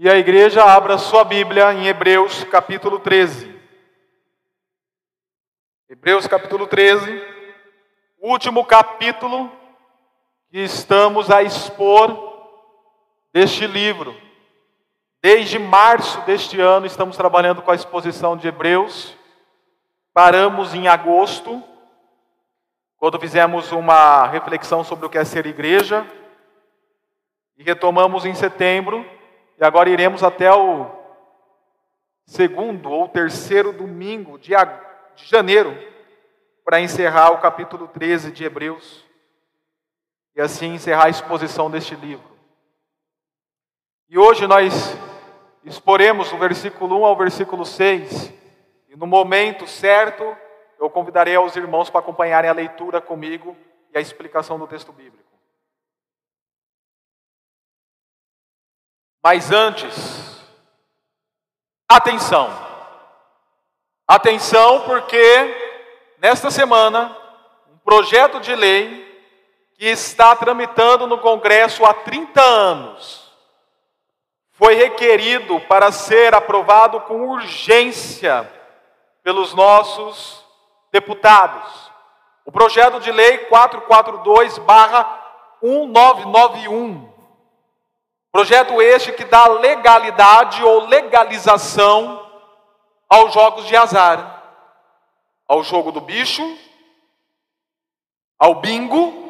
E a igreja abra sua Bíblia em Hebreus capítulo 13. Hebreus capítulo 13, último capítulo que estamos a expor deste livro. Desde março deste ano estamos trabalhando com a exposição de Hebreus. Paramos em agosto, quando fizemos uma reflexão sobre o que é ser igreja, e retomamos em setembro, e agora iremos até o segundo ou terceiro domingo de, janeiro, para encerrar o capítulo 13 de Hebreus, e assim encerrar a exposição deste livro. E hoje nós exporemos o versículo 1 ao versículo 6, e no momento certo eu convidarei aos irmãos para acompanharem a leitura comigo e a explicação do texto bíblico. Mas antes, atenção. Atenção, porque nesta semana, um projeto de lei que está tramitando no Congresso há 30 anos foi requerido para ser aprovado com urgência pelos nossos deputados. O projeto de lei 442/1991 Projeto este que dá legalidade ou legalização aos jogos de azar, ao jogo do bicho, ao bingo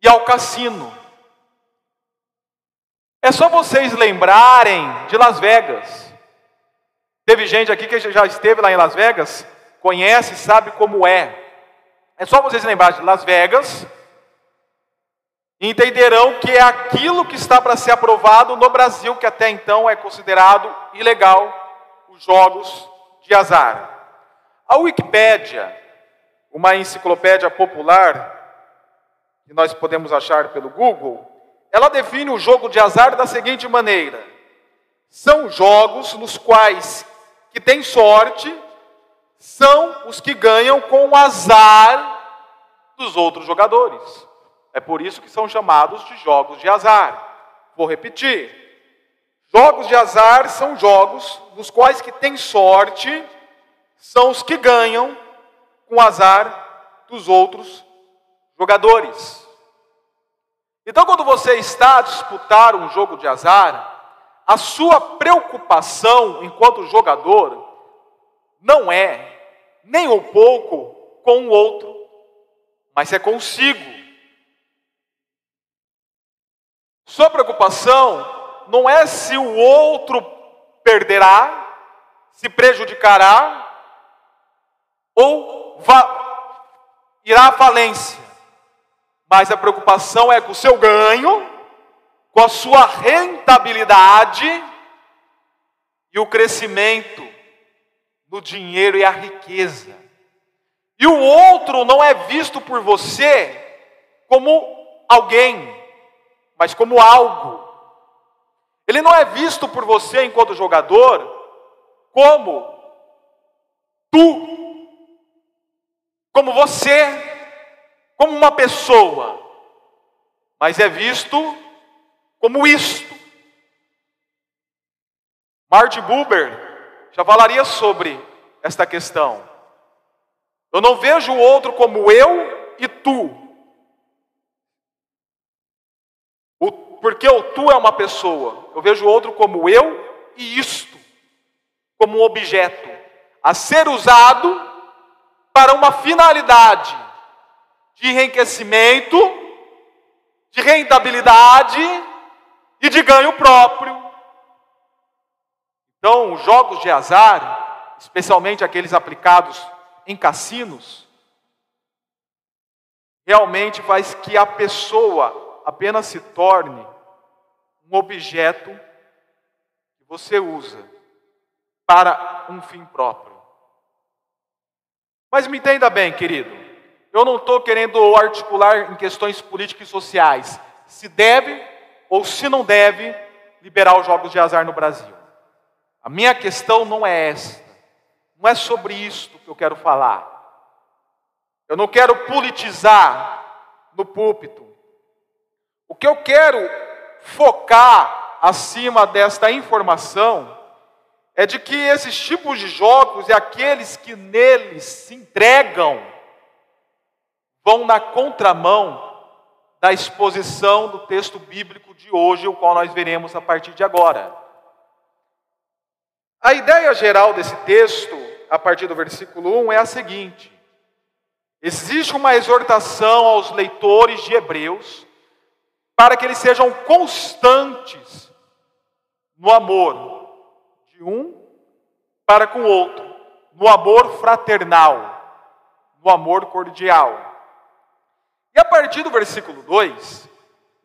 e ao cassino. É só vocês lembrarem de Las Vegas. Teve gente aqui que já esteve lá em Las Vegas, conhece, sabe como é. É só vocês lembrarem de Las Vegas, entenderão que é aquilo que está para ser aprovado no Brasil, que até então é considerado ilegal, os jogos de azar. A Wikipédia, uma enciclopédia popular, que nós podemos achar pelo Google, ela define o jogo de azar da seguinte maneira: são jogos nos quais que tem sorte são os que ganham com o azar dos outros jogadores. É por isso que são chamados de jogos de azar. Vou repetir. Jogos de azar são jogos nos quais que tem sorte são os que ganham com o azar dos outros jogadores. Então, quando você está a disputar um jogo de azar, a sua preocupação enquanto jogador não é nem um pouco com o outro, mas é consigo. Sua preocupação não é se o outro perderá, se prejudicará ou irá à falência. Mas a preocupação é com o seu ganho, com a sua rentabilidade e o crescimento no dinheiro e a riqueza. E o outro não é visto por você como alguém mas como algo. Ele não é visto por você enquanto jogador como tu, como você, como uma pessoa, mas é visto como isto. Marty Buber já falaria sobre esta questão. Eu não vejo o outro como eu e tu, porque o tu é uma pessoa, eu vejo o outro como eu e isto, como um objeto a ser usado para uma finalidade de enriquecimento, de rentabilidade e de ganho próprio. Então, os jogos de azar, especialmente aqueles aplicados em cassinos, realmente faz que a pessoa apenas se torne um objeto que você usa para um fim próprio. Mas me entenda bem, querido, eu não estou querendo articular em questões políticas e sociais se deve ou se não deve liberar os jogos de azar no Brasil. A minha questão não é esta, não é sobre isto que eu quero falar. Eu não quero politizar no púlpito. O que eu quero focar acima desta informação é de que esses tipos de jogos e aqueles que neles se entregam vão na contramão da exposição do texto bíblico de hoje, o qual nós veremos a partir de agora. A ideia geral desse texto, a partir do versículo 1, é a seguinte: existe uma exortação aos leitores de Hebreus para que eles sejam constantes no amor de um para com o outro, no amor fraternal, no amor cordial. E a partir do versículo 2,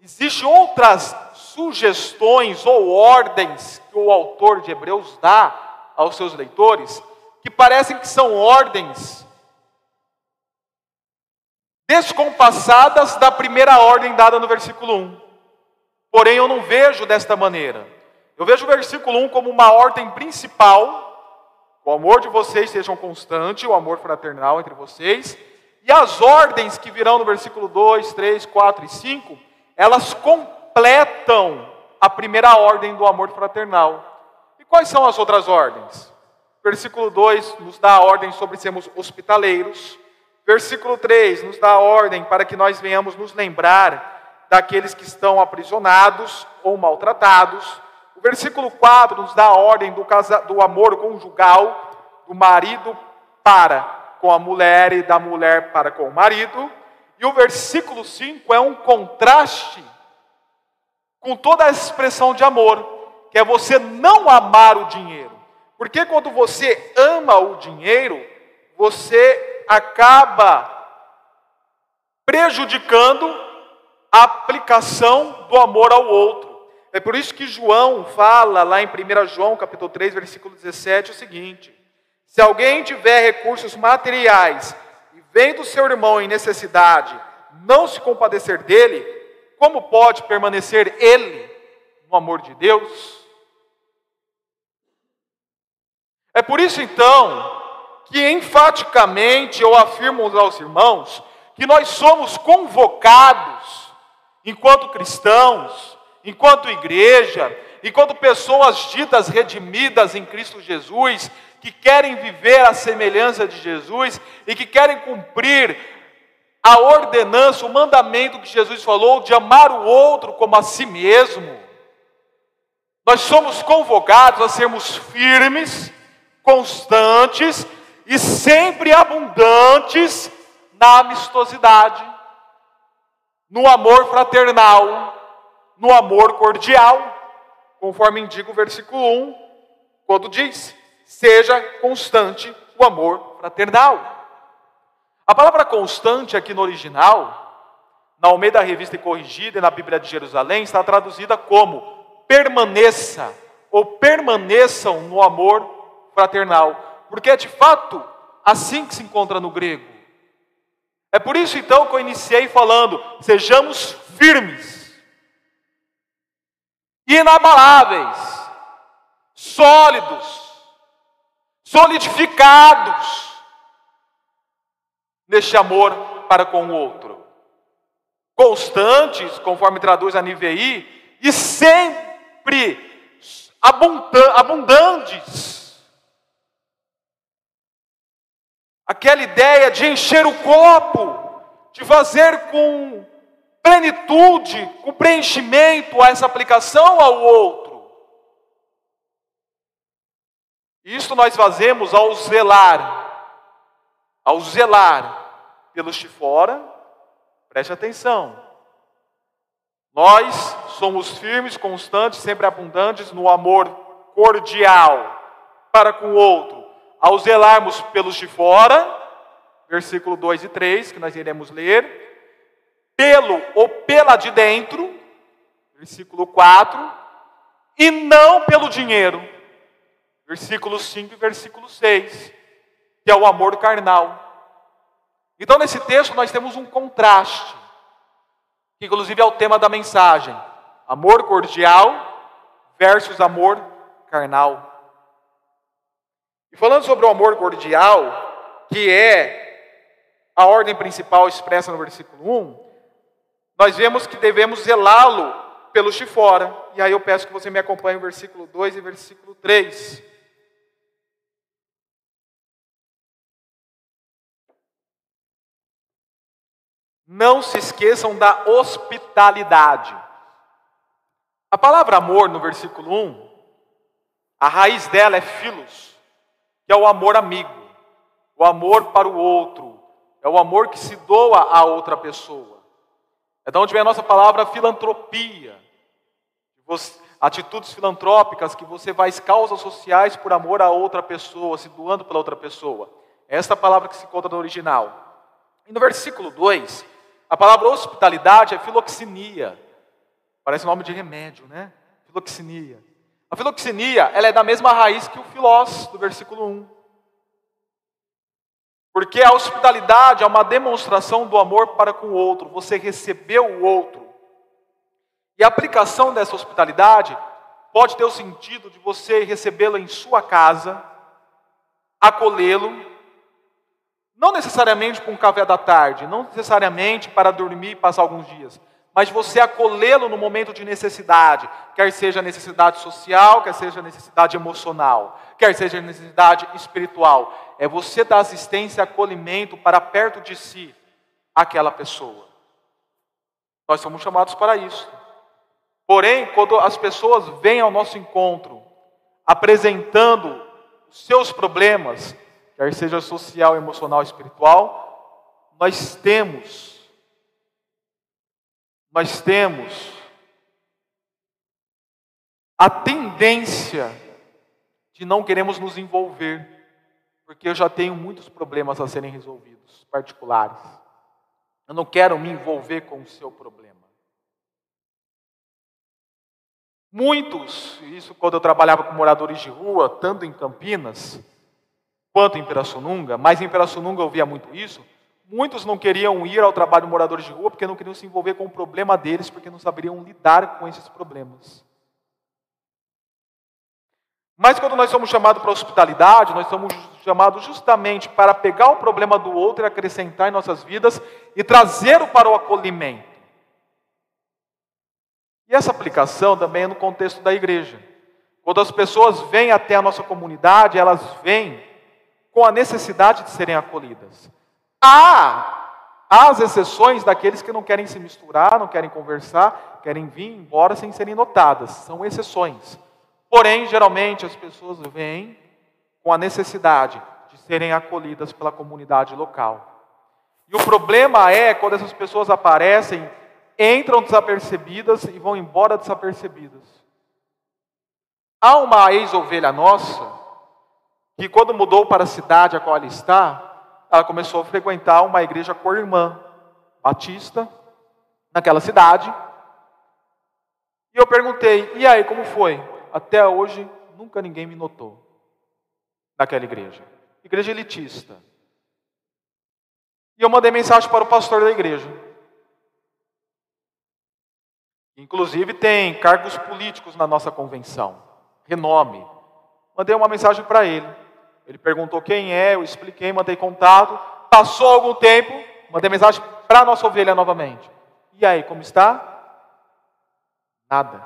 existem outras sugestões ou ordens que o autor de Hebreus dá aos seus leitores, que parecem que são ordens descompassadas da primeira ordem dada no versículo 1. Porém, eu não vejo desta maneira. Eu vejo o versículo 1 como uma ordem principal. O amor de vocês sejam constante, o amor fraternal entre vocês. E as ordens que virão no versículo 2, 3, 4 e 5, elas completam a primeira ordem do amor fraternal. E quais são as outras ordens? Versículo 2 nos dá a ordem sobre sermos hospitaleiros. Versículo 3 nos dá ordem para que nós venhamos nos lembrar daqueles que estão aprisionados ou maltratados. O versículo 4 nos dá a ordem do, casa, do amor conjugal, do marido para com a mulher e da mulher para com o marido. E o versículo 5 é um contraste com toda a expressão de amor, que é você não amar o dinheiro. Porque quando você ama o dinheiro, você acaba prejudicando a aplicação do amor ao outro. É por isso que João fala lá em 1 João, capítulo 3, versículo 17, o seguinte: se alguém tiver recursos materiais e vem do seu irmão em necessidade, não se compadecer dele, como pode permanecer ele no amor de Deus? É por isso então que enfaticamente eu afirmo aos irmãos que nós somos convocados, enquanto cristãos, enquanto igreja, enquanto pessoas ditas redimidas em Cristo Jesus, que querem viver a semelhança de Jesus e que querem cumprir a ordenança, o mandamento que Jesus falou de amar o outro como a si mesmo. Nós somos convocados a sermos firmes, constantes e sempre abundantes na amistosidade, no amor fraternal, no amor cordial, conforme indica o versículo 1, quando diz: seja constante o amor fraternal. A palavra constante aqui no original, na Almeida Revista e Corrigida e na Bíblia de Jerusalém, está traduzida como permaneça ou permaneçam no amor fraternal, porque é de fato assim que se encontra no grego. É por isso então que eu iniciei falando: sejamos firmes, inabaláveis, sólidos, solidificados neste amor para com o outro. Constantes, conforme traduz a NVI, e sempre abundantes. Aquela ideia de encher o copo, de fazer com plenitude, com preenchimento a essa aplicação ao outro. Isso nós fazemos ao zelar, ao zelar pelos de fora, preste atenção. Nós somos firmes, constantes, sempre abundantes no amor cordial para com o outro, ao zelarmos pelos de fora, versículo 2 e 3, que nós iremos ler, pelo ou pela de dentro, versículo 4, e não pelo dinheiro versículo 5 e versículo 6, que é o amor carnal. Então, nesse texto, nós temos um contraste, que inclusive é o tema da mensagem: amor cordial versus amor carnal. E falando sobre o amor cordial, que é a ordem principal expressa no versículo 1, nós vemos que devemos zelá-lo pelos de fora. E aí eu peço que você me acompanhe o versículo 2 e versículo 3. Não se esqueçam da hospitalidade. A palavra amor no versículo 1, a raiz dela é filos, que é o amor amigo, o amor para o outro, é o amor que se doa a outra pessoa. É de onde vem a nossa palavra filantropia, atitudes filantrópicas que você faz causas sociais por amor a outra pessoa, se doando pela outra pessoa. Esta é a palavra que se encontra no original. E no versículo 2, a palavra hospitalidade é filoxinia. Parece nome de remédio, né? Filoxinia. A filoxinia, ela é da mesma raiz que o filós, do versículo 1. Porque a hospitalidade é uma demonstração do amor para com o outro. Você recebeu o outro. E a aplicação dessa hospitalidade pode ter o sentido de você recebê-lo em sua casa, acolhê-lo, não necessariamente com um café da tarde, não necessariamente para dormir e passar alguns dias, mas você acolhê-lo no momento de necessidade, quer seja necessidade social, quer seja necessidade emocional, quer seja necessidade espiritual. É você dar assistência e acolhimento para perto de si aquela pessoa. Nós somos chamados para isso. Porém, quando as pessoas vêm ao nosso encontro apresentando seus problemas, quer seja social, emocional, espiritual, nós temos, nós temos a tendência de não queremos nos envolver, porque eu já tenho muitos problemas a serem resolvidos, particulares. Eu não quero me envolver com o seu problema. Muitos, isso quando eu trabalhava com moradores de rua, tanto em Campinas, quanto em Pirassununga, mas em Pirassununga eu via muito isso. Muitos não queriam ir ao trabalho de moradores de rua porque não queriam se envolver com o problema deles, porque não saberiam lidar com esses problemas. Mas quando nós somos chamados para a hospitalidade, nós somos chamados justamente para pegar o problema do outro e acrescentar em nossas vidas e trazê-lo para o acolhimento. E essa aplicação também é no contexto da igreja. Quando as pessoas vêm até a nossa comunidade, elas vêm com a necessidade de serem acolhidas. Há, as exceções daqueles que não querem se misturar, não querem conversar, querem vir embora sem serem notadas. São exceções. Porém, geralmente as pessoas vêm com a necessidade de serem acolhidas pela comunidade local. E o problema é quando essas pessoas aparecem, entram desapercebidas e vão embora desapercebidas. Há uma ex-ovelha nossa que quando mudou para a cidade a qual ela está, ela começou a frequentar uma igreja co-irmã batista naquela cidade. E eu perguntei: "E aí, como foi?" Até hoje nunca ninguém me notou naquela igreja. Igreja elitista. E eu mandei mensagem para o pastor da igreja. Inclusive tem cargos políticos na nossa convenção, renome. Mandei uma mensagem para ele. Ele perguntou quem é, eu expliquei, mandei contato. Passou algum tempo, mandei mensagem para a nossa ovelha novamente. E aí, como está? Nada.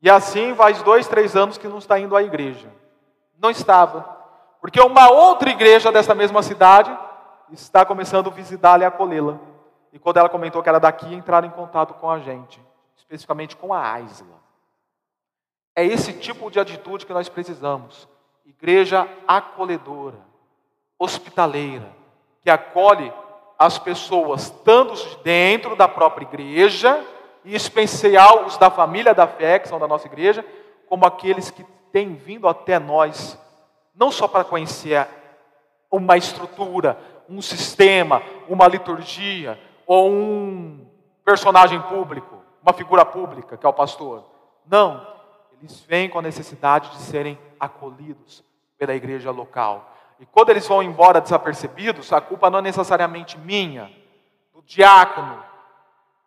E assim faz dois, três anos que não está indo à igreja. Não estava. Porque uma outra igreja dessa mesma cidade está começando a visitá-la e acolhê-la. E quando ela comentou que era daqui, entraram em contato com a gente, especificamente com a Aisla. É esse tipo de atitude que nós precisamos igreja acolhedora, hospitaleira, que acolhe as pessoas, tanto dentro da própria igreja, e especial os da família da fé, que são da nossa igreja, como aqueles que têm vindo até nós, não só para conhecer uma estrutura, um sistema, uma liturgia, ou um personagem público, uma figura pública, que é o pastor. Não, eles vêm com a necessidade de serem acolhidos pela igreja local. E quando eles vão embora desapercebidos, a culpa não é necessariamente minha, do diácono,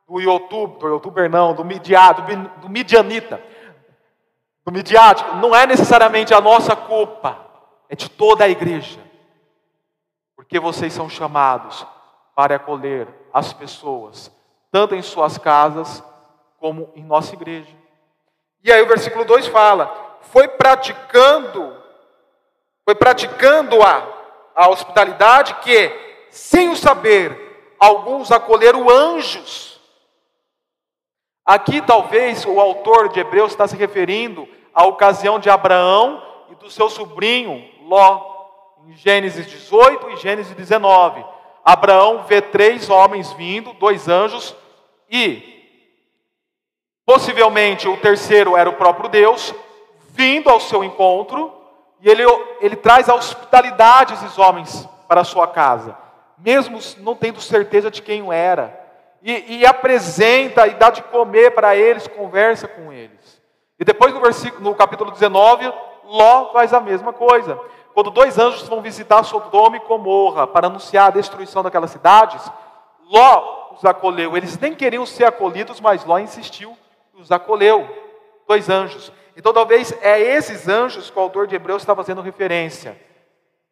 do youtuber, do youtuber não, do, midia, do, do midianita, do midiático, não é necessariamente a nossa culpa, é de toda a igreja. Porque vocês são chamados para acolher as pessoas, tanto em suas casas, como em nossa igreja. E aí o versículo 2 fala: foi praticando, foi praticando a, a hospitalidade que, sem o saber, alguns acolheram anjos. Aqui talvez o autor de Hebreus está se referindo à ocasião de Abraão e do seu sobrinho Ló, em Gênesis 18 e Gênesis 19. Abraão vê três homens vindo, dois anjos, e possivelmente o terceiro era o próprio Deus, vindo ao seu encontro, e ele, ele traz a hospitalidade desses homens para a sua casa, mesmo não tendo certeza de quem era, e, e apresenta e dá de comer para eles, conversa com eles. E depois no, versículo, no capítulo 19, Ló faz a mesma coisa. Quando dois anjos vão visitar Sodoma e Gomorra para anunciar a destruição daquelas cidades, Ló os acolheu. Eles nem queriam ser acolhidos, mas Ló insistiu e os acolheu. Dois anjos. Então, talvez é esses anjos que o autor de Hebreus está fazendo referência.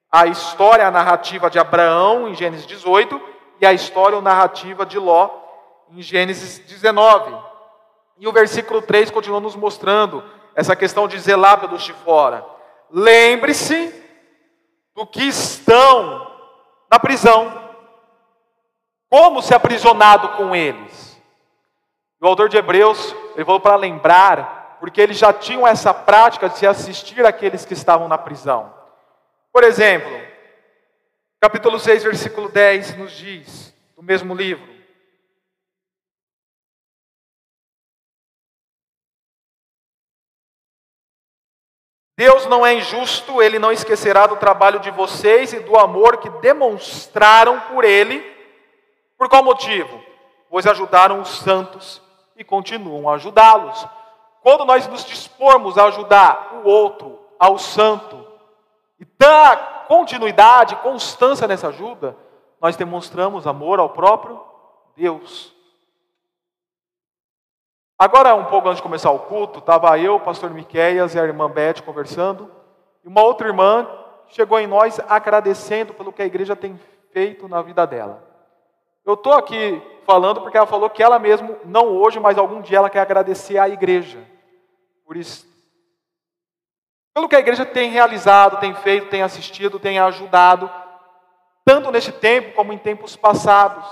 A história, a narrativa de Abraão, em Gênesis 18, e a história, ou narrativa de Ló, em Gênesis 19. E o versículo 3 continua nos mostrando essa questão de zelar pelos de fora. Lembre-se do que estão na prisão. Como se aprisionado com eles? O autor de Hebreus, ele falou para lembrar, porque eles já tinham essa prática de assistir àqueles que estavam na prisão. Por exemplo, capítulo 6, versículo 10 nos diz, do mesmo livro: Deus não é injusto, ele não esquecerá do trabalho de vocês e do amor que demonstraram por ele. Por qual motivo? Pois ajudaram os santos e continuam a ajudá-los. Quando nós nos dispormos a ajudar o outro, ao santo, e dar continuidade, constância nessa ajuda, nós demonstramos amor ao próprio Deus. Agora, um pouco antes de começar o culto, estava eu, o pastor Miqueias e a irmã Beth conversando, e uma outra irmã chegou em nós agradecendo pelo que a igreja tem feito na vida dela. Eu estou aqui falando porque ela falou que ela mesmo, não hoje, mas algum dia ela quer agradecer à igreja. Por isso, pelo que a igreja tem realizado, tem feito, tem assistido, tem ajudado, tanto neste tempo como em tempos passados.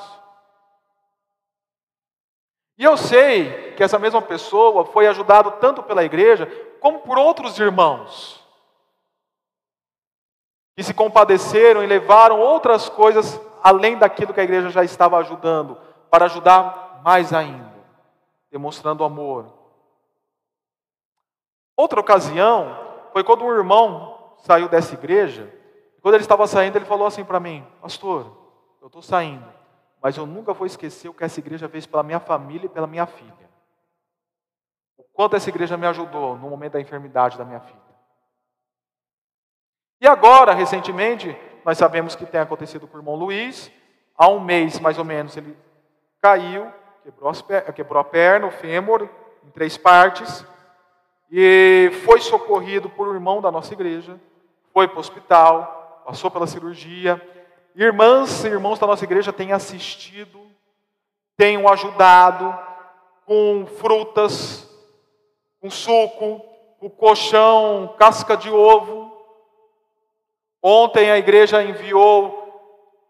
E eu sei que essa mesma pessoa foi ajudado tanto pela igreja como por outros irmãos que se compadeceram e levaram outras coisas além daquilo que a igreja já estava ajudando, para ajudar mais ainda, demonstrando amor. Outra ocasião foi quando um irmão saiu dessa igreja, quando ele estava saindo, ele falou assim para mim: Pastor, eu estou saindo mas eu nunca vou esquecer o que essa igreja fez pela minha família e pela minha filha. O quanto essa igreja me ajudou no momento da enfermidade da minha filha. E agora, recentemente, nós sabemos que tem acontecido com o irmão Luiz. Há um mês, mais ou menos, ele caiu, quebrou, quebrou a perna, o fêmur, em três partes, e foi socorrido por um irmão da nossa igreja, foi para o hospital, passou pela cirurgia, Irmãs e irmãos da nossa igreja têm assistido, têm ajudado com frutas, com suco, com colchão, casca de ovo. Ontem a igreja enviou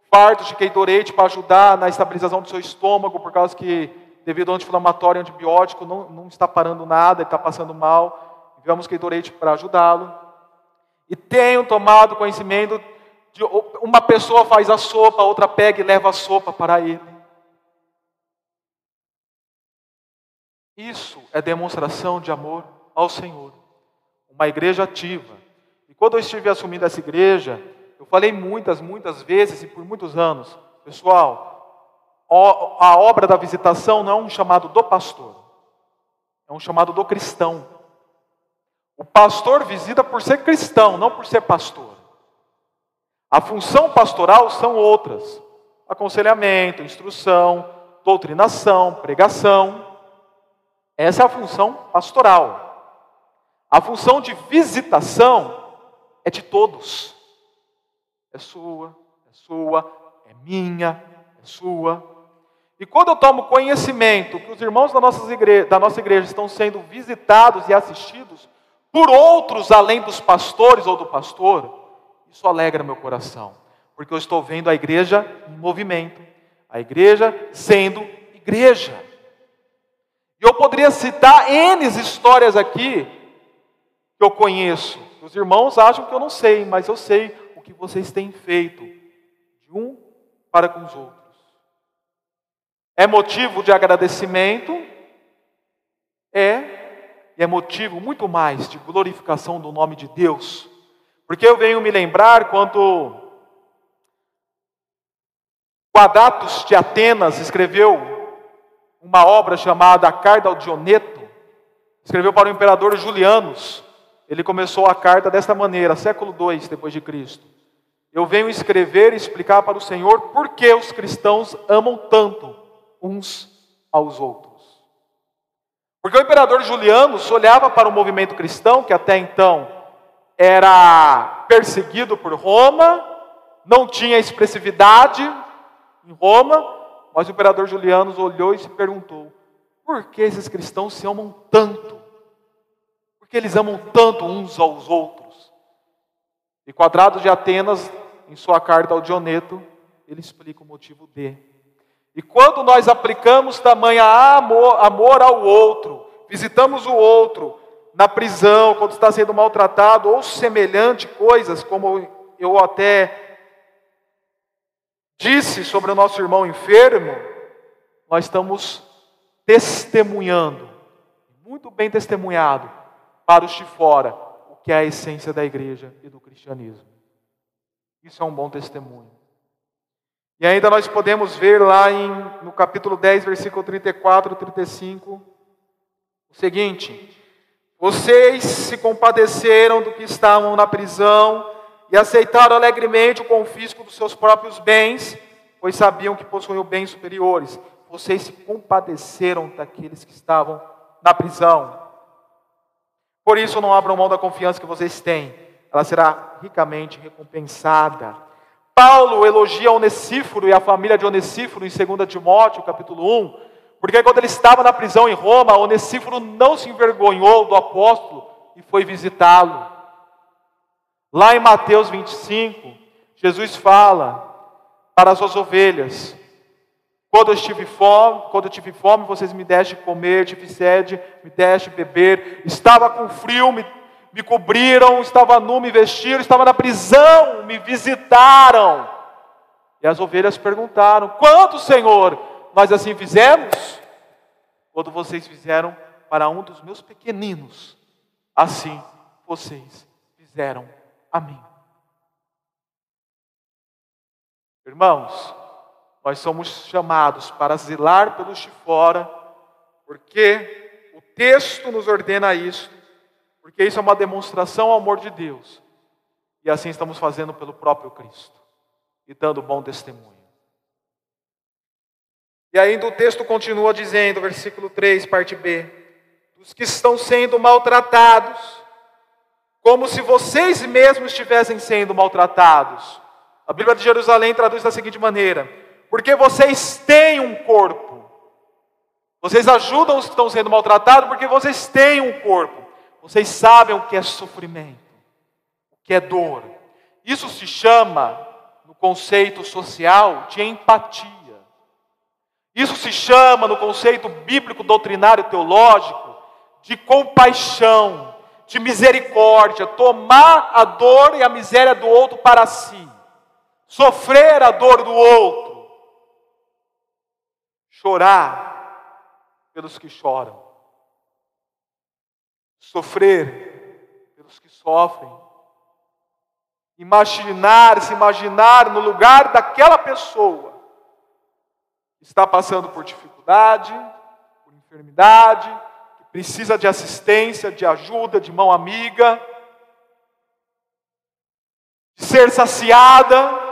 fardos de Gatorade para ajudar na estabilização do seu estômago, por causa que, devido ao anti-inflamatório antibiótico, não, não está parando nada, está passando mal. Enviamos Gatorade para ajudá-lo. E tenho tomado conhecimento uma pessoa faz a sopa, outra pega e leva a sopa para ele. Isso é demonstração de amor ao Senhor. Uma igreja ativa. E quando eu estive assumindo essa igreja, eu falei muitas, muitas vezes e por muitos anos, pessoal, a obra da visitação não é um chamado do pastor, é um chamado do cristão. O pastor visita por ser cristão, não por ser pastor. A função pastoral são outras: aconselhamento, instrução, doutrinação, pregação. Essa é a função pastoral. A função de visitação é de todos. É sua, é sua, é minha, é sua. E quando eu tomo conhecimento que os irmãos da nossa, igreja, da nossa igreja estão sendo visitados e assistidos por outros além dos pastores ou do pastor, isso alegra meu coração, porque eu estou vendo a igreja em movimento, a igreja sendo igreja. E eu poderia citar N histórias aqui que eu conheço. Os irmãos acham que eu não sei, mas eu sei o que vocês têm feito de um para com os outros. É motivo de agradecimento? É, e é motivo muito mais de glorificação do nome de Deus. Porque eu venho me lembrar quando Quadratus de Atenas escreveu uma obra chamada A Carta ao Dioneto, escreveu para o imperador Julianos. Ele começou a carta desta maneira, século II depois de Cristo. Eu venho escrever e explicar para o Senhor por que os cristãos amam tanto uns aos outros. Porque o imperador Juliano olhava para o movimento cristão, que até então era perseguido por Roma, não tinha expressividade em Roma, mas o imperador Juliano olhou e se perguntou: por que esses cristãos se amam tanto? Por que eles amam tanto uns aos outros? E Quadrado de Atenas, em sua carta ao Dioneto, ele explica o motivo de e quando nós aplicamos tamanha amor, amor ao outro, visitamos o outro na prisão, quando está sendo maltratado, ou semelhante coisas, como eu até disse sobre o nosso irmão enfermo, nós estamos testemunhando, muito bem testemunhado, para os de fora, o que é a essência da igreja e do cristianismo. Isso é um bom testemunho. E ainda nós podemos ver lá em, no capítulo 10, versículo 34 e 35, o seguinte: Vocês se compadeceram do que estavam na prisão e aceitaram alegremente o confisco dos seus próprios bens, pois sabiam que possuíam bens superiores. Vocês se compadeceram daqueles que estavam na prisão. Por isso, não abram mão da confiança que vocês têm, ela será ricamente recompensada. Paulo elogia Onesíforo e a família de Onesíforo em 2 Timóteo, capítulo 1, porque quando ele estava na prisão em Roma, Onesíforo não se envergonhou do apóstolo e foi visitá-lo. Lá em Mateus 25, Jesus fala para as suas ovelhas: quando eu tive fome, quando eu tive fome, vocês me deste comer, tive sede, me deste beber, estava com frio, me me cobriram, estava nu, me vestiram, estava na prisão, me visitaram. E as ovelhas perguntaram: Quanto, Senhor, nós assim fizemos? Quando vocês fizeram para um dos meus pequeninos, assim vocês fizeram a mim. Irmãos, nós somos chamados para zelar pelos de fora, porque o texto nos ordena isso, porque isso é uma demonstração ao amor de Deus. E assim estamos fazendo pelo próprio Cristo e dando bom testemunho. E ainda o texto continua dizendo, versículo 3, parte B: dos que estão sendo maltratados, como se vocês mesmos estivessem sendo maltratados. A Bíblia de Jerusalém traduz da seguinte maneira: porque vocês têm um corpo. Vocês ajudam os que estão sendo maltratados porque vocês têm um corpo. Vocês sabem o que é sofrimento, o que é dor. Isso se chama, no conceito social, de empatia. Isso se chama, no conceito bíblico, doutrinário, teológico, de compaixão, de misericórdia, tomar a dor e a miséria do outro para si, sofrer a dor do outro, chorar pelos que choram sofrer pelos que sofrem. Imaginar, se imaginar no lugar daquela pessoa que está passando por dificuldade, por enfermidade, que precisa de assistência, de ajuda, de mão amiga, de ser saciada,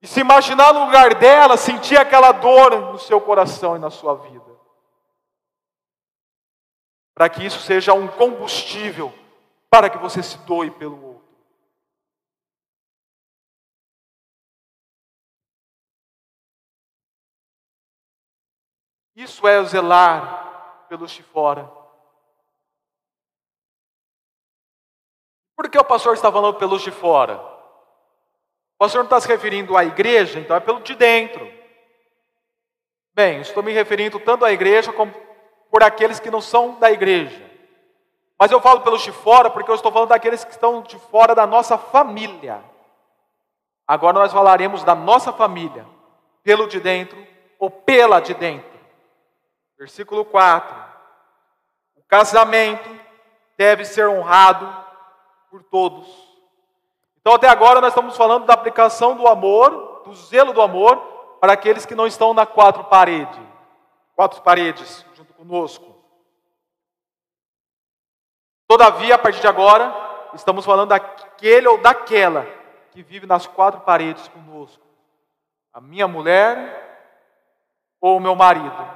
e se imaginar no lugar dela, sentir aquela dor no seu coração e na sua vida para que isso seja um combustível para que você se doe pelo outro. Isso é zelar pelos de fora. Por que o pastor está falando pelos de fora? O pastor não está se referindo à igreja, então é pelo de dentro. Bem, estou me referindo tanto à igreja como por aqueles que não são da igreja. Mas eu falo pelos de fora porque eu estou falando daqueles que estão de fora da nossa família. Agora nós falaremos da nossa família, pelo de dentro ou pela de dentro. Versículo 4. O casamento deve ser honrado por todos. Então, até agora, nós estamos falando da aplicação do amor, do zelo do amor, para aqueles que não estão na quatro paredes, quatro paredes, conosco. Todavia, a partir de agora, estamos falando daquele ou daquela que vive nas quatro paredes conosco. A minha mulher ou o meu marido,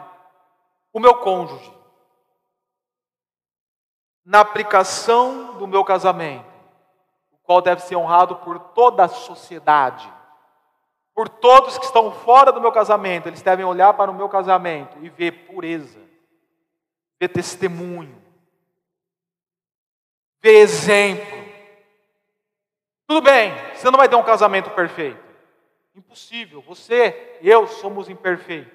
o meu cônjuge na aplicação do meu casamento, o qual deve ser honrado por toda a sociedade, por todos que estão fora do meu casamento, eles devem olhar para o meu casamento e ver pureza, ver testemunho, ver exemplo. Tudo bem, você não vai ter um casamento perfeito. Impossível. Você, eu somos imperfeitos.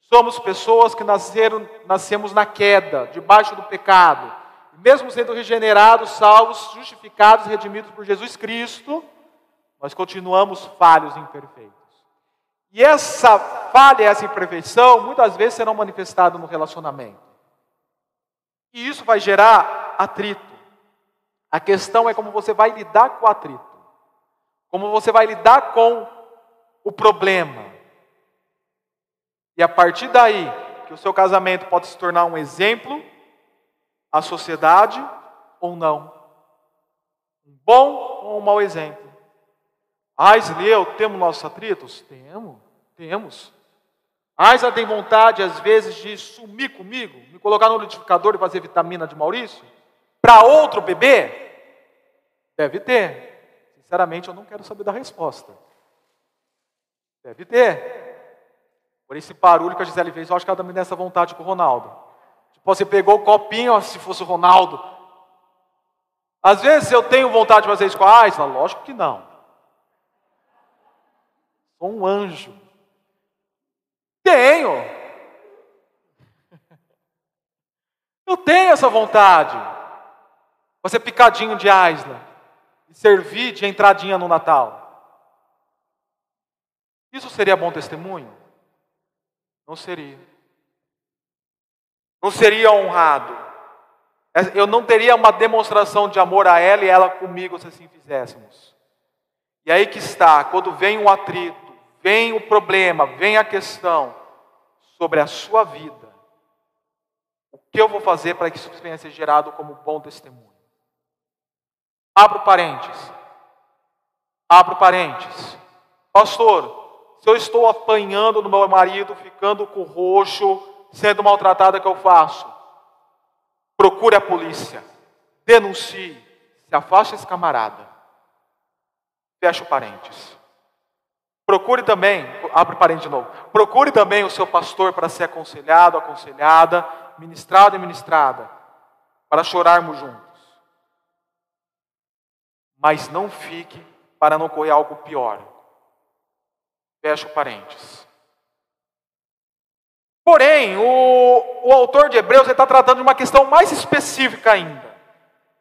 Somos pessoas que nasceram, nascemos na queda, debaixo do pecado mesmo sendo regenerados, salvos, justificados, redimidos por Jesus Cristo, nós continuamos falhos e imperfeitos. E essa falha, essa imperfeição, muitas vezes serão manifestadas no relacionamento. E isso vai gerar atrito. A questão é como você vai lidar com o atrito. Como você vai lidar com o problema. E a partir daí, que o seu casamento pode se tornar um exemplo a sociedade ou não. Um bom ou um mau exemplo. Aisle e eu temos nossos atritos? Temos, temos. Aisla tem vontade, às vezes, de sumir comigo, me colocar no liquidificador e fazer vitamina de Maurício? Para outro bebê? Deve ter. Sinceramente, eu não quero saber da resposta. Deve ter. Por esse barulho que a Gisele fez, eu acho que ela também tem essa vontade com o Ronaldo. Você pegou o copinho, se fosse o Ronaldo. Às vezes eu tenho vontade de fazer isso com a Aisla? Lógico que não. Sou um anjo. Tenho. Eu tenho essa vontade. Fazer picadinho de Aisla. E servir de entradinha no Natal. Isso seria bom testemunho? Não seria não seria honrado. Eu não teria uma demonstração de amor a ela e ela comigo se assim fizéssemos. E aí que está, quando vem um atrito, vem o problema, vem a questão sobre a sua vida, o que eu vou fazer para que isso venha a ser gerado como bom testemunho? Abro parênteses. Abro parênteses. Pastor, se eu estou apanhando no meu marido, ficando com roxo, sendo maltratada que eu faço? Procure a polícia, denuncie, se afaste esse camarada. Fecha o parênteses. Procure também, abre parênteses de novo. Procure também o seu pastor para ser aconselhado, aconselhada, ministrado e ministrada, para chorarmos juntos. Mas não fique para não correr algo pior. Fecha o parênteses. Porém, o, o autor de Hebreus está tratando de uma questão mais específica ainda.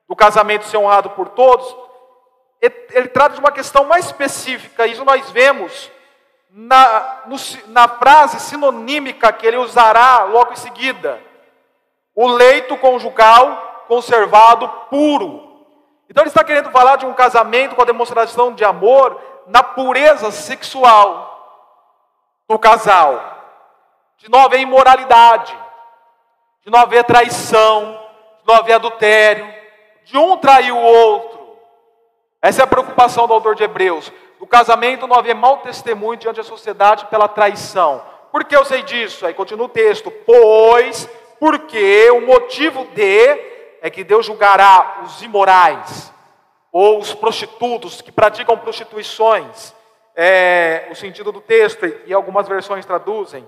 Do casamento ser honrado por todos. Ele, trata de uma questão mais específica. Isso nós vemos na, no, na frase sinonímica que ele usará logo em seguida. O leito conjugal conservado puro. Então ele está querendo falar de um casamento com a demonstração de amor na pureza sexual do casal de não haver imoralidade, de não haver traição, de não haver adultério, de um trair o outro. Essa é a preocupação do autor de Hebreus. No casamento não haver mau testemunho diante da sociedade pela traição. Por que eu sei disso? Aí continua o texto. Pois, porque o motivo de é que Deus julgará os imorais, ou os prostitutos que praticam prostituições. É, o sentido do texto, e algumas versões traduzem,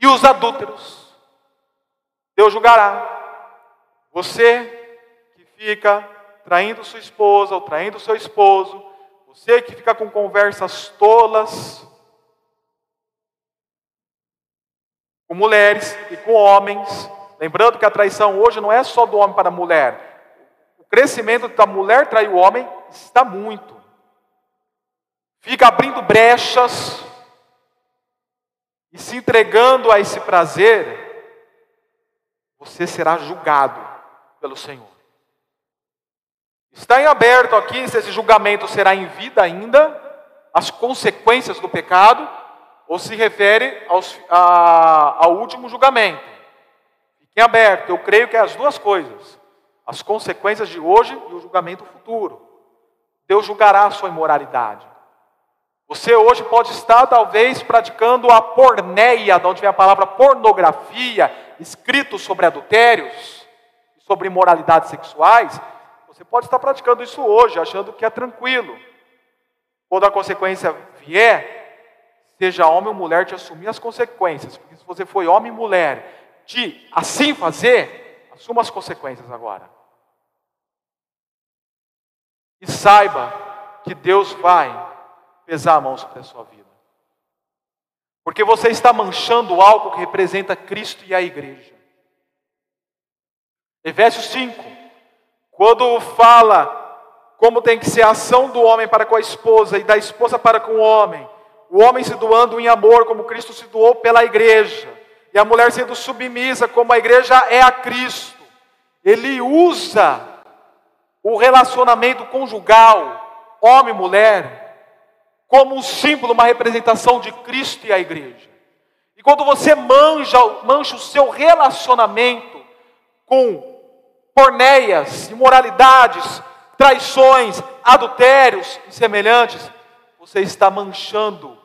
e os adúlteros. Deus julgará. Você que fica traindo sua esposa ou traindo seu esposo, você que fica com conversas tolas com mulheres e com homens, lembrando que a traição hoje não é só do homem para a mulher. O crescimento da mulher trair o homem está muito. Fica abrindo brechas e se entregando a esse prazer, você será julgado pelo Senhor. Está em aberto aqui se esse julgamento será em vida ainda, as consequências do pecado, ou se refere aos, a, ao último julgamento. Fique em aberto, eu creio que é as duas coisas: as consequências de hoje e o julgamento futuro. Deus julgará a sua imoralidade. Você hoje pode estar, talvez, praticando a porneia, de onde vem a palavra pornografia, escrito sobre adultérios, sobre imoralidades sexuais. Você pode estar praticando isso hoje, achando que é tranquilo. Quando a consequência vier, seja homem ou mulher, de assumir as consequências. Porque se você foi homem e mulher, de assim fazer, assuma as consequências agora. E saiba que Deus vai pesar a mão sobre a sua vida. Porque você está manchando algo que representa Cristo e a igreja. Efésios 5, quando fala como tem que ser a ação do homem para com a esposa e da esposa para com o homem, o homem se doando em amor, como Cristo se doou pela igreja, e a mulher sendo submissa, como a igreja é a Cristo. Ele usa o relacionamento conjugal, homem e mulher, como um símbolo, uma representação de Cristo e a igreja. E quando você mancha, mancha o seu relacionamento com porneias, imoralidades, traições, adultérios e semelhantes, você está manchando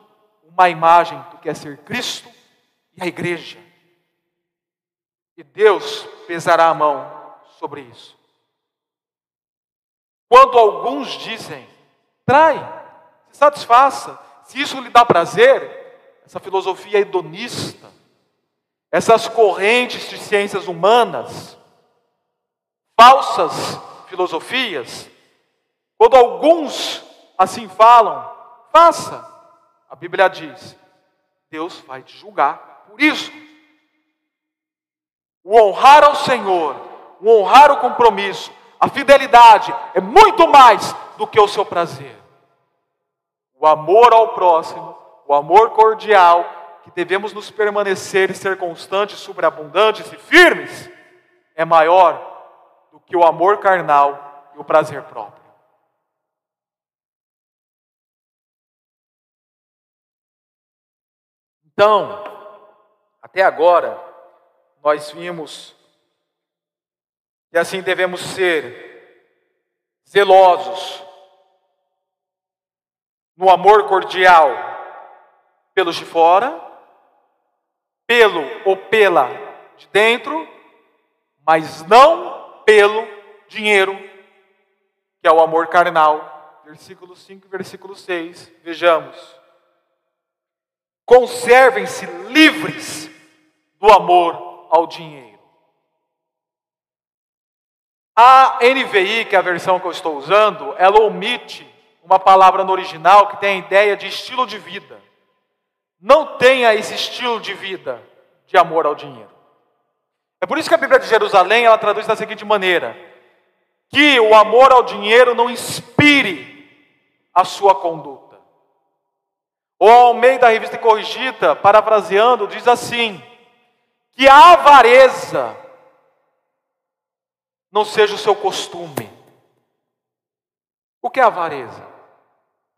uma imagem do que é ser Cristo e a igreja. E Deus pesará a mão sobre isso. Quando alguns dizem, trai, se satisfaça. Se isso lhe dá prazer, essa filosofia hedonista, essas correntes de ciências humanas, falsas filosofias, quando alguns assim falam, faça. A Bíblia diz: Deus vai te julgar por isso. O honrar ao Senhor, o honrar o compromisso, a fidelidade é muito mais do que o seu prazer o amor ao próximo, o amor cordial, que devemos nos permanecer e ser constantes, sobreabundantes e firmes, é maior do que o amor carnal e o prazer próprio. Então, até agora, nós vimos que assim devemos ser zelosos no amor cordial pelos de fora, pelo ou pela de dentro, mas não pelo dinheiro, que é o amor carnal. Versículo 5 e versículo 6. Vejamos. Conservem-se livres do amor ao dinheiro. A NVI, que é a versão que eu estou usando, ela omite uma palavra no original que tem a ideia de estilo de vida. Não tenha esse estilo de vida de amor ao dinheiro. É por isso que a Bíblia de Jerusalém ela traduz da seguinte maneira: que o amor ao dinheiro não inspire a sua conduta. Ou ao meio da revista corrigida, parafraseando, diz assim: que a avareza não seja o seu costume. O que é avareza?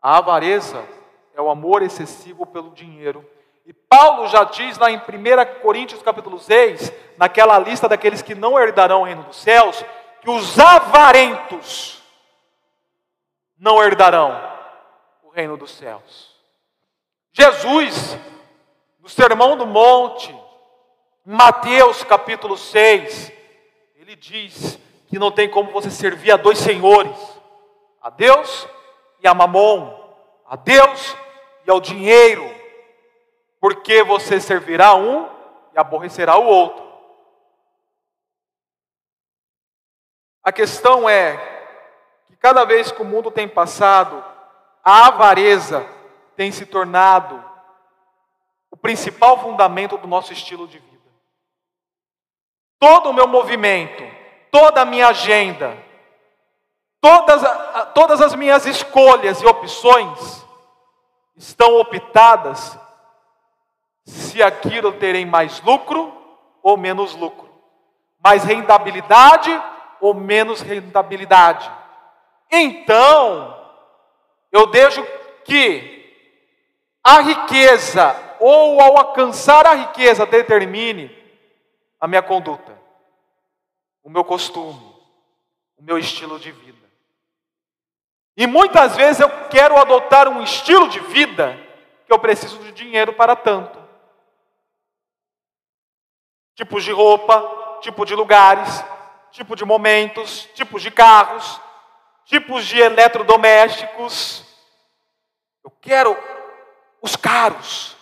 A avareza é o amor excessivo pelo dinheiro. E Paulo já diz lá em 1 Coríntios capítulo 6, naquela lista daqueles que não herdarão o reino dos céus, que os avarentos não herdarão o reino dos céus. Jesus, no Sermão do Monte, Mateus capítulo 6, ele diz que não tem como você servir a dois senhores a Deus e a mamon, a Deus e ao dinheiro, porque você servirá um e aborrecerá o outro. A questão é que cada vez que o mundo tem passado, a avareza tem se tornado o principal fundamento do nosso estilo de vida. Todo o meu movimento, toda a minha agenda, todas, todas as minhas escolhas e opções estão optadas se aquilo terem mais lucro ou menos lucro, mais rentabilidade ou menos rentabilidade. Então, eu deixo que a riqueza ou ao alcançar a riqueza determine a minha conduta, o meu costume, o meu estilo de vida. E muitas vezes eu quero adotar um estilo de vida que eu preciso de dinheiro para tanto. Tipos de roupa, tipo de lugares, tipo de momentos, tipos de carros, tipos de eletrodomésticos. Eu quero os caros,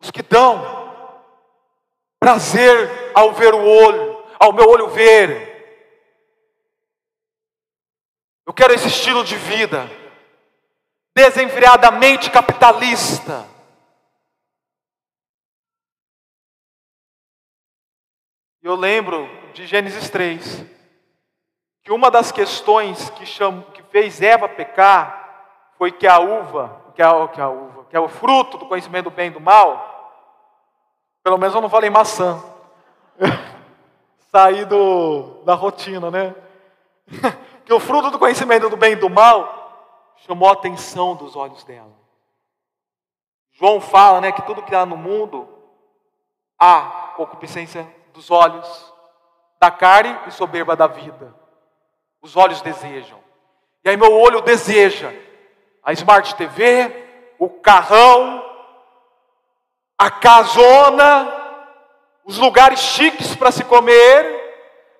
os que dão prazer ao ver o olho, ao meu olho ver. Eu quero esse estilo de vida desenfreadamente capitalista. E eu lembro de Gênesis 3, que uma das questões que, cham, que fez Eva pecar foi que a uva, que que a uva, que é o fruto do conhecimento do bem e do mal, pelo menos eu não falei maçã, saí do, da rotina, né? que o fruto do conhecimento do bem e do mal chamou a atenção dos olhos dela. João fala, né, que tudo que há no mundo há concupiscência dos olhos, da carne e soberba da vida. Os olhos desejam. E aí meu olho deseja a Smart TV, o carrão, a casona, os lugares chiques para se comer,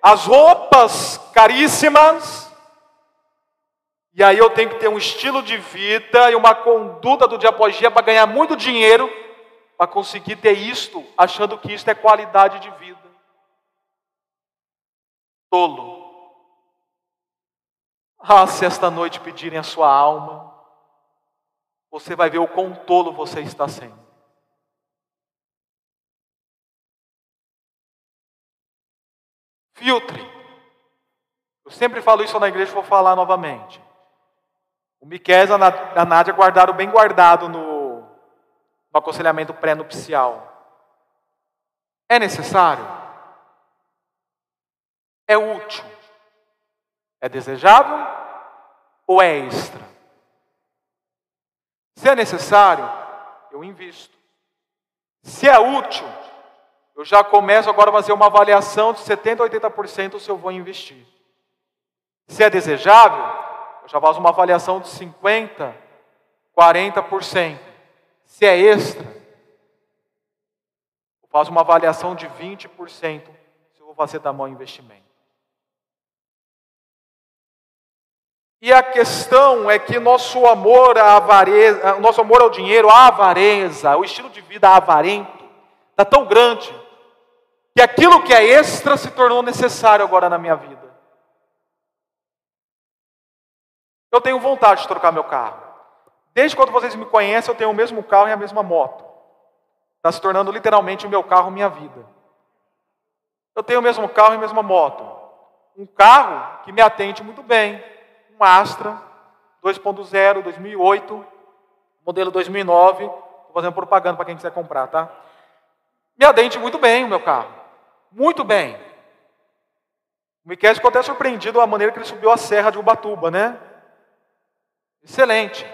as roupas caríssimas. E aí eu tenho que ter um estilo de vida e uma conduta do dia após dia para ganhar muito dinheiro para conseguir ter isto, achando que isto é qualidade de vida. Tolo. Ah, se esta noite pedirem a sua alma, você vai ver o quão tolo você está sendo. Filtre. Eu sempre falo isso na igreja, vou falar novamente. O Miquel e a Nádia guardaram bem guardado no no aconselhamento pré-nupcial. É necessário? É útil? É desejável ou é extra? Se é necessário, eu invisto. Se é útil, eu já começo agora a fazer uma avaliação de 70% a 80% se eu vou investir. Se é desejável, eu já faço uma avaliação de 50%, 40%. Se é extra, eu faço uma avaliação de 20% se eu vou fazer mão investimento. E a questão é que nosso amor à avareza, nosso amor ao dinheiro, à avareza, o estilo de vida avarento, está tão grande que aquilo que é extra se tornou necessário agora na minha vida. Eu tenho vontade de trocar meu carro. Desde quando vocês me conhecem, eu tenho o mesmo carro e a mesma moto. Está se tornando literalmente o meu carro, minha vida. Eu tenho o mesmo carro e a mesma moto. Um carro que me atende muito bem. Um Astra 2.0, 2008, modelo 2009. Estou fazendo propaganda para quem quiser comprar, tá? Me atende muito bem o meu carro. Muito bem. O Miquel ficou até surpreendido a maneira que ele subiu a serra de Ubatuba, né? Excelente.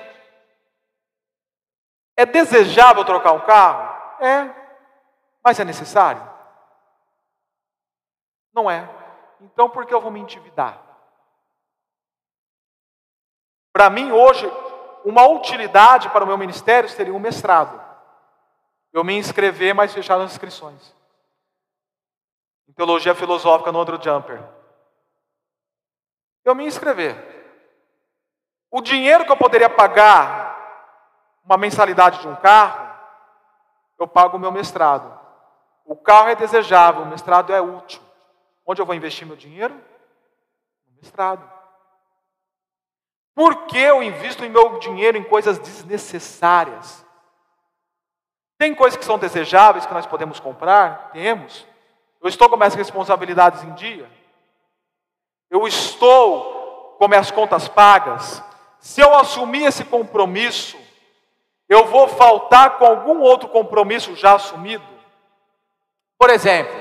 É desejável trocar um carro? É. Mas é necessário? Não é. Então por que eu vou me endividar? Para mim, hoje, uma utilidade para o meu ministério seria um mestrado. Eu me inscrever, mas fechar as inscrições. Em teologia filosófica no Andrew Jumper. Eu me inscrever. O dinheiro que eu poderia pagar uma mensalidade de um carro, eu pago o meu mestrado. O carro é desejável, o mestrado é útil. Onde eu vou investir meu dinheiro? No mestrado. Por que eu invisto em meu dinheiro em coisas desnecessárias? Tem coisas que são desejáveis que nós podemos comprar? Temos. Eu estou com minhas responsabilidades em dia? Eu estou com minhas contas pagas? Se eu assumir esse compromisso, eu vou faltar com algum outro compromisso já assumido? Por exemplo,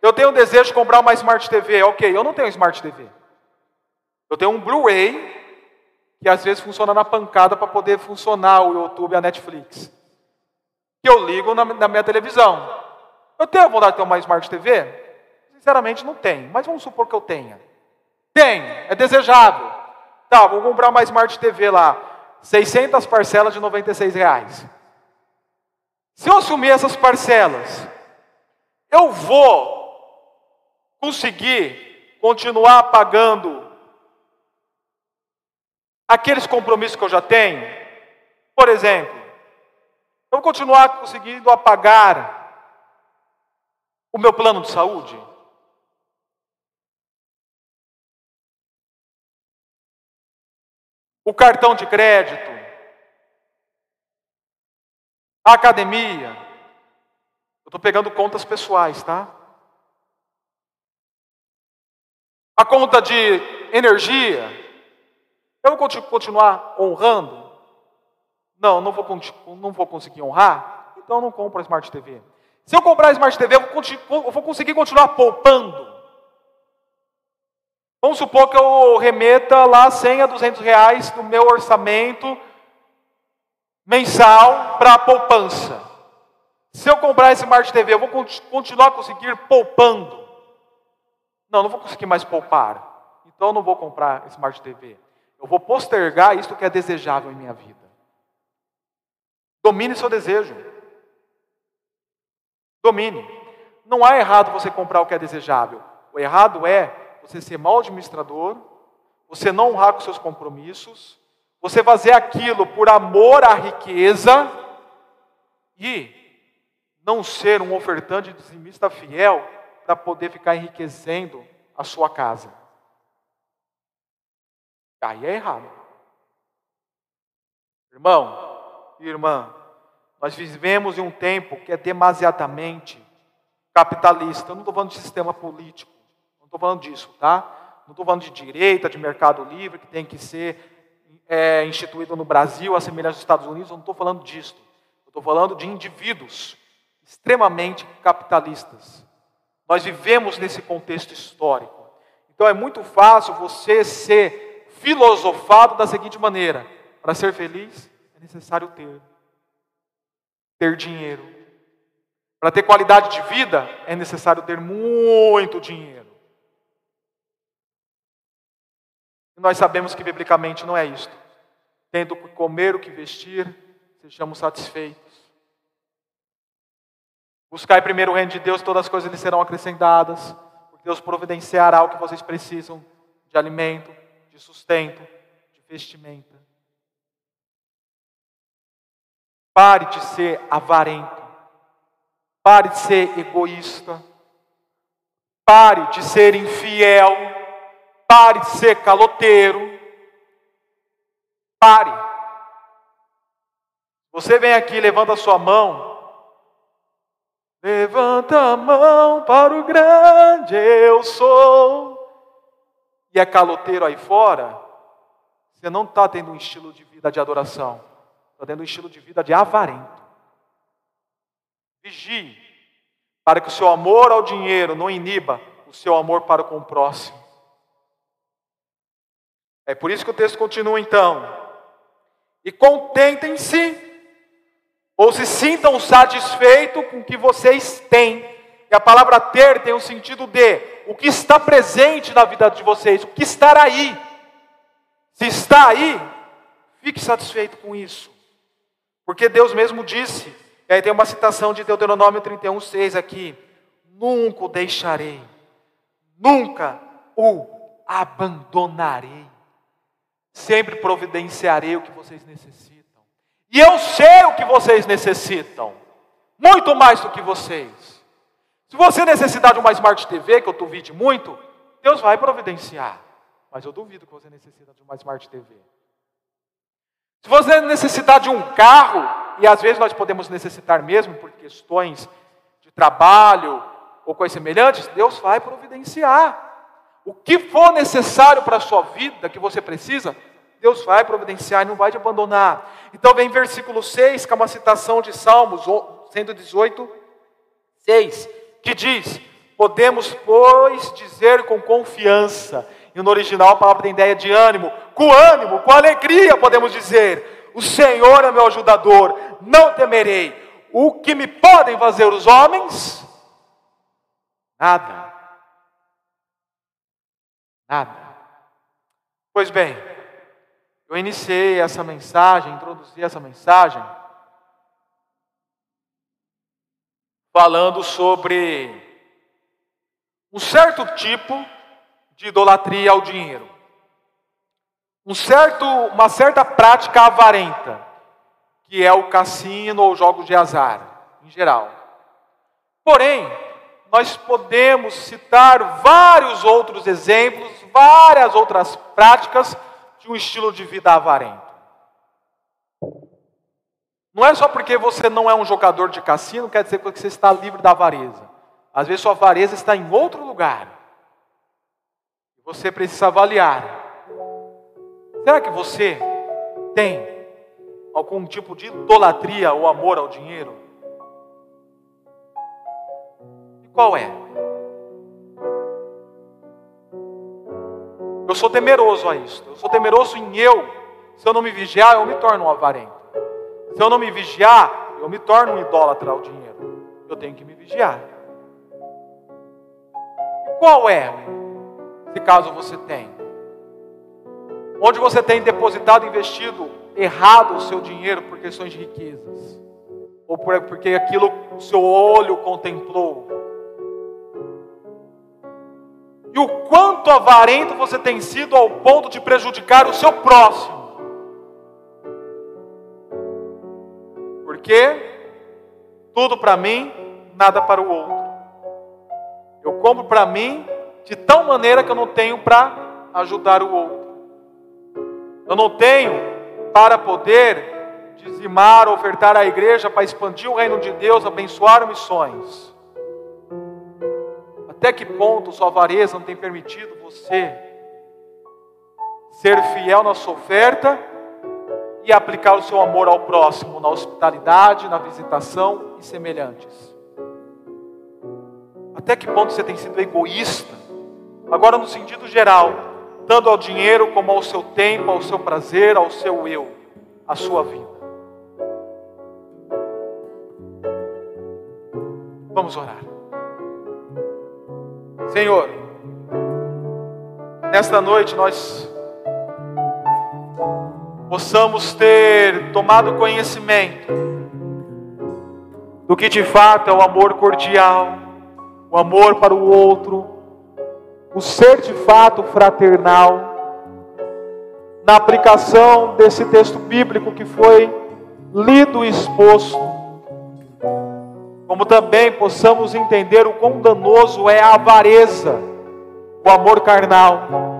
eu tenho o desejo de comprar uma Smart TV. Ok, eu não tenho Smart TV. Eu tenho um Blu-ray que às vezes funciona na pancada para poder funcionar o YouTube a Netflix. Que eu ligo na, na minha televisão. Eu tenho vontade de ter uma Smart TV? Sinceramente, não tenho, mas vamos supor que eu tenha. Tem, é desejável. Tá, vou comprar uma Smart TV lá, 600 parcelas de 96 reais. Se eu assumir essas parcelas, eu vou conseguir continuar pagando aqueles compromissos que eu já tenho? Por exemplo, eu vou continuar conseguindo apagar o meu plano de saúde? O cartão de crédito? A academia? Eu estou pegando contas pessoais, tá? A conta de energia? Eu vou continuar honrando? Não, não vou, não vou conseguir honrar, então não compro a Smart TV. Se eu comprar a Smart TV, eu vou conseguir continuar poupando. Vamos supor que eu remeta lá 100 a 200 reais do meu orçamento mensal para a poupança. Se eu comprar esse Smart TV, eu vou continuar a conseguir poupando. Não, não vou conseguir mais poupar. Então eu não vou comprar Smart TV. Eu vou postergar isso que é desejável em minha vida. Domine seu desejo. Domine. Não há errado você comprar o que é desejável. O errado é você ser mau administrador, você não honrar com seus compromissos, você fazer aquilo por amor à riqueza e não ser um ofertante dizimista fiel para poder ficar enriquecendo a sua casa. Aí é errado. Irmão irmã, nós vivemos em um tempo que é demasiadamente capitalista. Eu não estou falando de sistema político, não estou falando disso, tá? Não estou falando de direita, de mercado livre, que tem que ser é, instituído no Brasil, a semelhança dos Estados Unidos. Eu não estou falando disso. Estou falando de indivíduos extremamente capitalistas. Nós vivemos nesse contexto histórico. Então é muito fácil você ser filosofado da seguinte maneira: para ser feliz é necessário ter. Ter dinheiro. Para ter qualidade de vida é necessário ter muito dinheiro. E nós sabemos que biblicamente não é isto. Tendo que comer, o que vestir, sejamos satisfeitos. Buscai primeiro o reino de Deus, todas as coisas lhe serão acrescentadas. Deus providenciará o que vocês precisam de alimento, sustento, de vestimenta. Pare de ser avarento. Pare de ser egoísta. Pare de ser infiel. Pare de ser caloteiro. Pare. Você vem aqui, levanta a sua mão. Levanta a mão para o grande eu sou e é caloteiro aí fora, você não está tendo um estilo de vida de adoração, está tendo um estilo de vida de avarento. Vigie, para que o seu amor ao dinheiro não iniba o seu amor para com o próximo. É por isso que o texto continua então. E contentem-se, ou se sintam satisfeitos com o que vocês têm. E a palavra ter tem o sentido de o que está presente na vida de vocês, o que estará aí. Se está aí, fique satisfeito com isso. Porque Deus mesmo disse, e aí tem uma citação de Deuteronômio 31, 6 aqui: Nunca o deixarei, nunca o abandonarei, sempre providenciarei o que vocês necessitam. E eu sei o que vocês necessitam, muito mais do que vocês. Se você necessitar de uma Smart TV, que eu duvide muito, Deus vai providenciar. Mas eu duvido que você necessita de uma Smart TV. Se você necessitar de um carro, e às vezes nós podemos necessitar mesmo por questões de trabalho ou coisas semelhantes, Deus vai providenciar. O que for necessário para a sua vida, que você precisa, Deus vai providenciar e não vai te abandonar. Então vem versículo 6, que é uma citação de Salmos 118, 6, que diz: Podemos, pois, dizer com confiança, e no original a palavra tem ideia de ânimo, com ânimo, com alegria podemos dizer: O Senhor é meu ajudador, não temerei. O que me podem fazer os homens? Nada. Nada. Pois bem, eu iniciei essa mensagem, introduzi essa mensagem, falando sobre um certo tipo de idolatria ao dinheiro. Um certo, uma certa prática avarenta, que é o cassino ou jogos de azar, em geral. Porém, nós podemos citar vários outros exemplos, várias outras práticas de um estilo de vida avarento. Não é só porque você não é um jogador de cassino, quer dizer que você está livre da avareza. Às vezes sua avareza está em outro lugar. Você precisa avaliar. Será que você tem algum tipo de idolatria ou amor ao dinheiro? Qual é? Eu sou temeroso a isso. Eu sou temeroso em eu. Se eu não me vigiar, eu me torno um avarento. Se eu não me vigiar, eu me torno um idólatra ao dinheiro. Eu tenho que me vigiar. E qual é? Se caso você tem. Onde você tem depositado, investido errado o seu dinheiro por questões de riquezas. Ou porque aquilo o seu olho contemplou e o quanto avarento você tem sido ao ponto de prejudicar o seu próximo. Porque tudo para mim, nada para o outro. Eu compro para mim de tal maneira que eu não tenho para ajudar o outro. Eu não tenho para poder dizimar, ofertar à igreja para expandir o reino de Deus, abençoar missões. Até que ponto sua avareza não tem permitido você ser fiel na sua oferta e aplicar o seu amor ao próximo na hospitalidade, na visitação e semelhantes? Até que ponto você tem sido egoísta? Agora, no sentido geral, dando ao dinheiro como ao seu tempo, ao seu prazer, ao seu eu, à sua vida. Vamos orar. Senhor, nesta noite nós possamos ter tomado conhecimento do que de fato é o amor cordial, o amor para o outro, o ser de fato fraternal, na aplicação desse texto bíblico que foi lido e exposto como também possamos entender o quão danoso é a avareza, o amor carnal.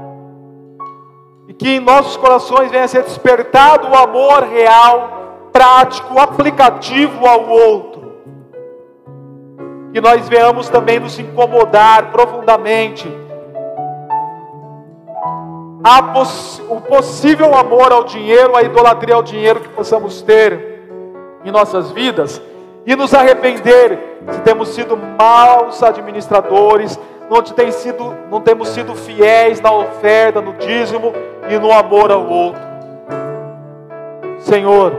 E que em nossos corações venha a ser despertado o amor real, prático, aplicativo ao outro. Que nós venhamos também nos incomodar profundamente o possível amor ao dinheiro, a idolatria ao dinheiro que possamos ter em nossas vidas e nos arrepender se temos sido maus administradores, não, tem sido, não temos sido fiéis na oferta, no dízimo e no amor ao outro. Senhor,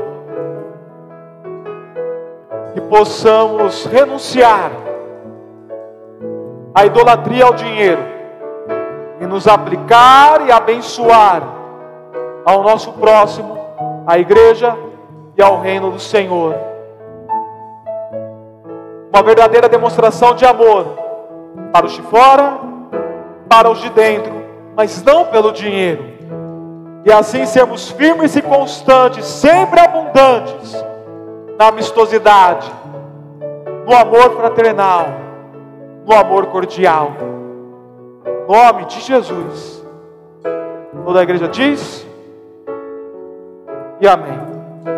que possamos renunciar à idolatria ao dinheiro e nos aplicar e abençoar ao nosso próximo, à igreja e ao reino do Senhor uma verdadeira demonstração de amor para os de fora, para os de dentro, mas não pelo dinheiro. E assim sermos firmes e constantes, sempre abundantes na amistosidade, no amor fraternal, no amor cordial. Nome de Jesus. Toda a igreja diz: E amém.